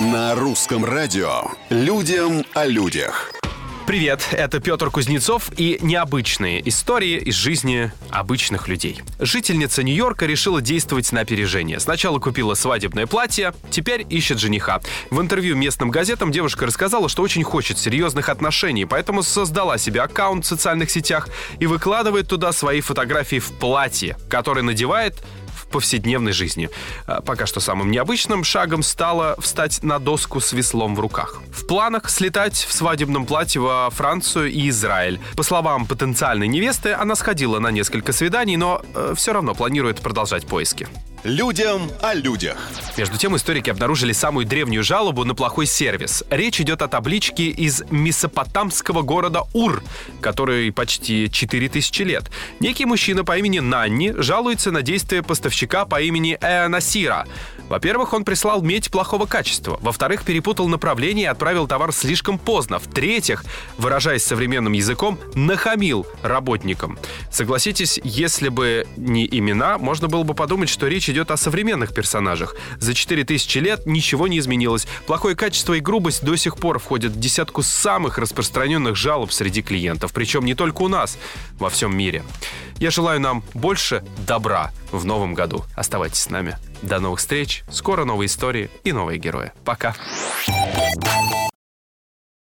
На русском радио «Людям о людях». Привет, это Петр Кузнецов и необычные истории из жизни обычных людей. Жительница Нью-Йорка решила действовать на опережение. Сначала купила свадебное платье, теперь ищет жениха. В интервью местным газетам девушка рассказала, что очень хочет серьезных отношений, поэтому создала себе аккаунт в социальных сетях и выкладывает туда свои фотографии в платье, которое надевает повседневной жизни. А, пока что самым необычным шагом стало встать на доску с веслом в руках. В планах слетать в свадебном платье во Францию и Израиль. По словам потенциальной невесты, она сходила на несколько свиданий, но э, все равно планирует продолжать поиски. Людям о людях. Между тем, историки обнаружили самую древнюю жалобу на плохой сервис. Речь идет о табличке из месопотамского города Ур, который почти 4000 лет. Некий мужчина по имени Нанни жалуется на действия поставщика по имени Эонасира. Во-первых, он прислал медь плохого качества. Во-вторых, перепутал направление и отправил товар слишком поздно. В-третьих, выражаясь современным языком, нахамил работникам. Согласитесь, если бы не имена, можно было бы подумать, что речь идет о современных персонажах. За 4000 лет ничего не изменилось. Плохое качество и грубость до сих пор входят в десятку самых распространенных жалоб среди клиентов. Причем не только у нас, во всем мире. Я желаю нам больше добра в новом году. Оставайтесь с нами. До новых встреч. Скоро новые истории и новые герои. Пока.